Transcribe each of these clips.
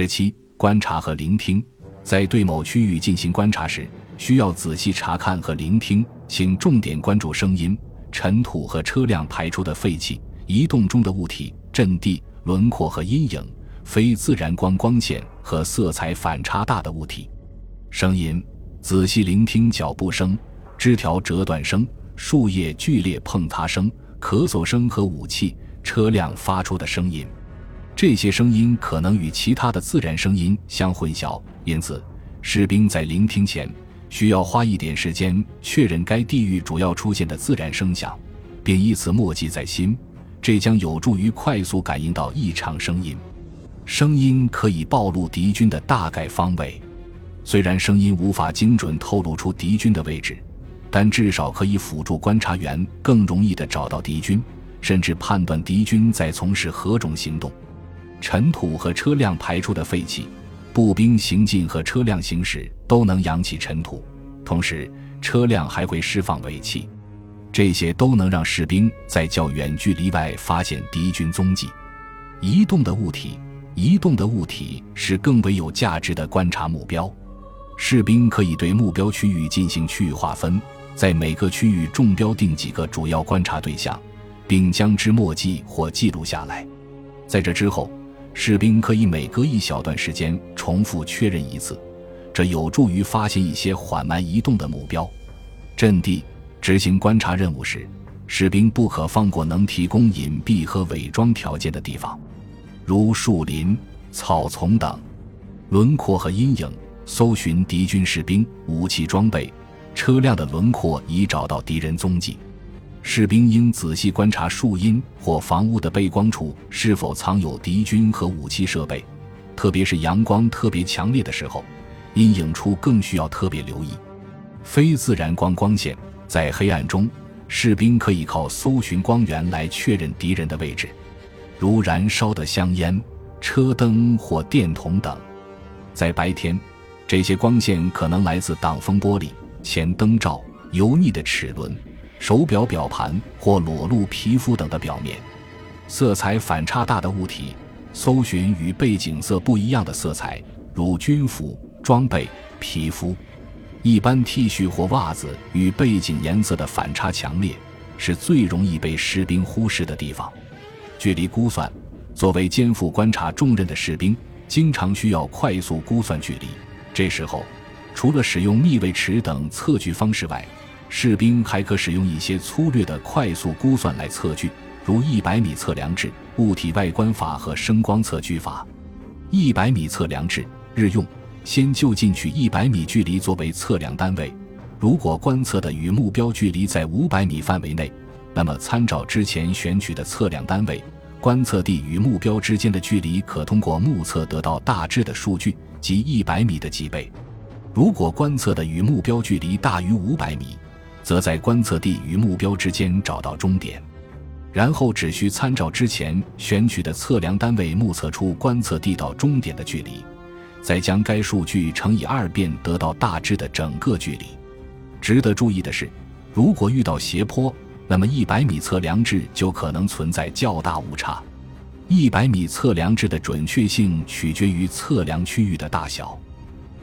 十七、观察和聆听，在对某区域进行观察时，需要仔细查看和聆听，请重点关注声音、尘土和车辆排出的废气、移动中的物体、阵地、轮廓和阴影、非自然光光线和色彩反差大的物体。声音，仔细聆听脚步声、枝条折断声、树叶剧烈碰擦声、咳嗽声和武器、车辆发出的声音。这些声音可能与其他的自然声音相混淆，因此，士兵在聆听前需要花一点时间确认该地域主要出现的自然声响，并以此默记在心。这将有助于快速感应到异常声音。声音可以暴露敌军的大概方位，虽然声音无法精准透露出敌军的位置，但至少可以辅助观察员更容易地找到敌军，甚至判断敌军在从事何种行动。尘土和车辆排出的废气，步兵行进和车辆行驶都能扬起尘土，同时车辆还会释放尾气，这些都能让士兵在较远距离外发现敌军踪迹。移动的物体，移动的物体是更为有价值的观察目标。士兵可以对目标区域进行区域划分，在每个区域中标定几个主要观察对象，并将之墨迹或记录下来。在这之后。士兵可以每隔一小段时间重复确认一次，这有助于发现一些缓慢移动的目标。阵地执行观察任务时，士兵不可放过能提供隐蔽和伪装条件的地方，如树林、草丛等。轮廓和阴影，搜寻敌军士兵、武器装备、车辆的轮廓，以找到敌人踪迹。士兵应仔细观察树荫或房屋的背光处是否藏有敌军和武器设备，特别是阳光特别强烈的时候，阴影处更需要特别留意。非自然光光线在黑暗中，士兵可以靠搜寻光源来确认敌人的位置，如燃烧的香烟、车灯或电筒等。在白天，这些光线可能来自挡风玻璃、前灯罩、油腻的齿轮。手表表盘或裸露皮肤等的表面，色彩反差大的物体，搜寻与背景色不一样的色彩，如军服、装备、皮肤。一般 T 恤或袜子与背景颜色的反差强烈，是最容易被士兵忽视的地方。距离估算，作为肩负观察重任的士兵，经常需要快速估算距离。这时候，除了使用密位尺等测距方式外，士兵还可使用一些粗略的快速估算来测距，如一百米测量制、物体外观法和声光测距法。一百米测量制日用，先就近取一百米距离作为测量单位。如果观测的与目标距离在五百米范围内，那么参照之前选取的测量单位，观测地与目标之间的距离可通过目测得到大致的数据，即一百米的几倍。如果观测的与目标距离大于五百米，则在观测地与目标之间找到终点，然后只需参照之前选取的测量单位目测出观测地到终点的距离，再将该数据乘以二便得到大致的整个距离。值得注意的是，如果遇到斜坡，那么一百米测量制就可能存在较大误差。一百米测量制的准确性取决于测量区域的大小，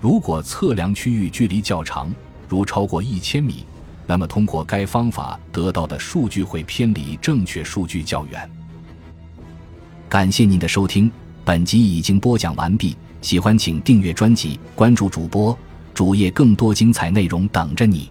如果测量区域距离较长，如超过一千米。那么，通过该方法得到的数据会偏离正确数据较远。感谢您的收听，本集已经播讲完毕。喜欢请订阅专辑，关注主播主页，更多精彩内容等着你。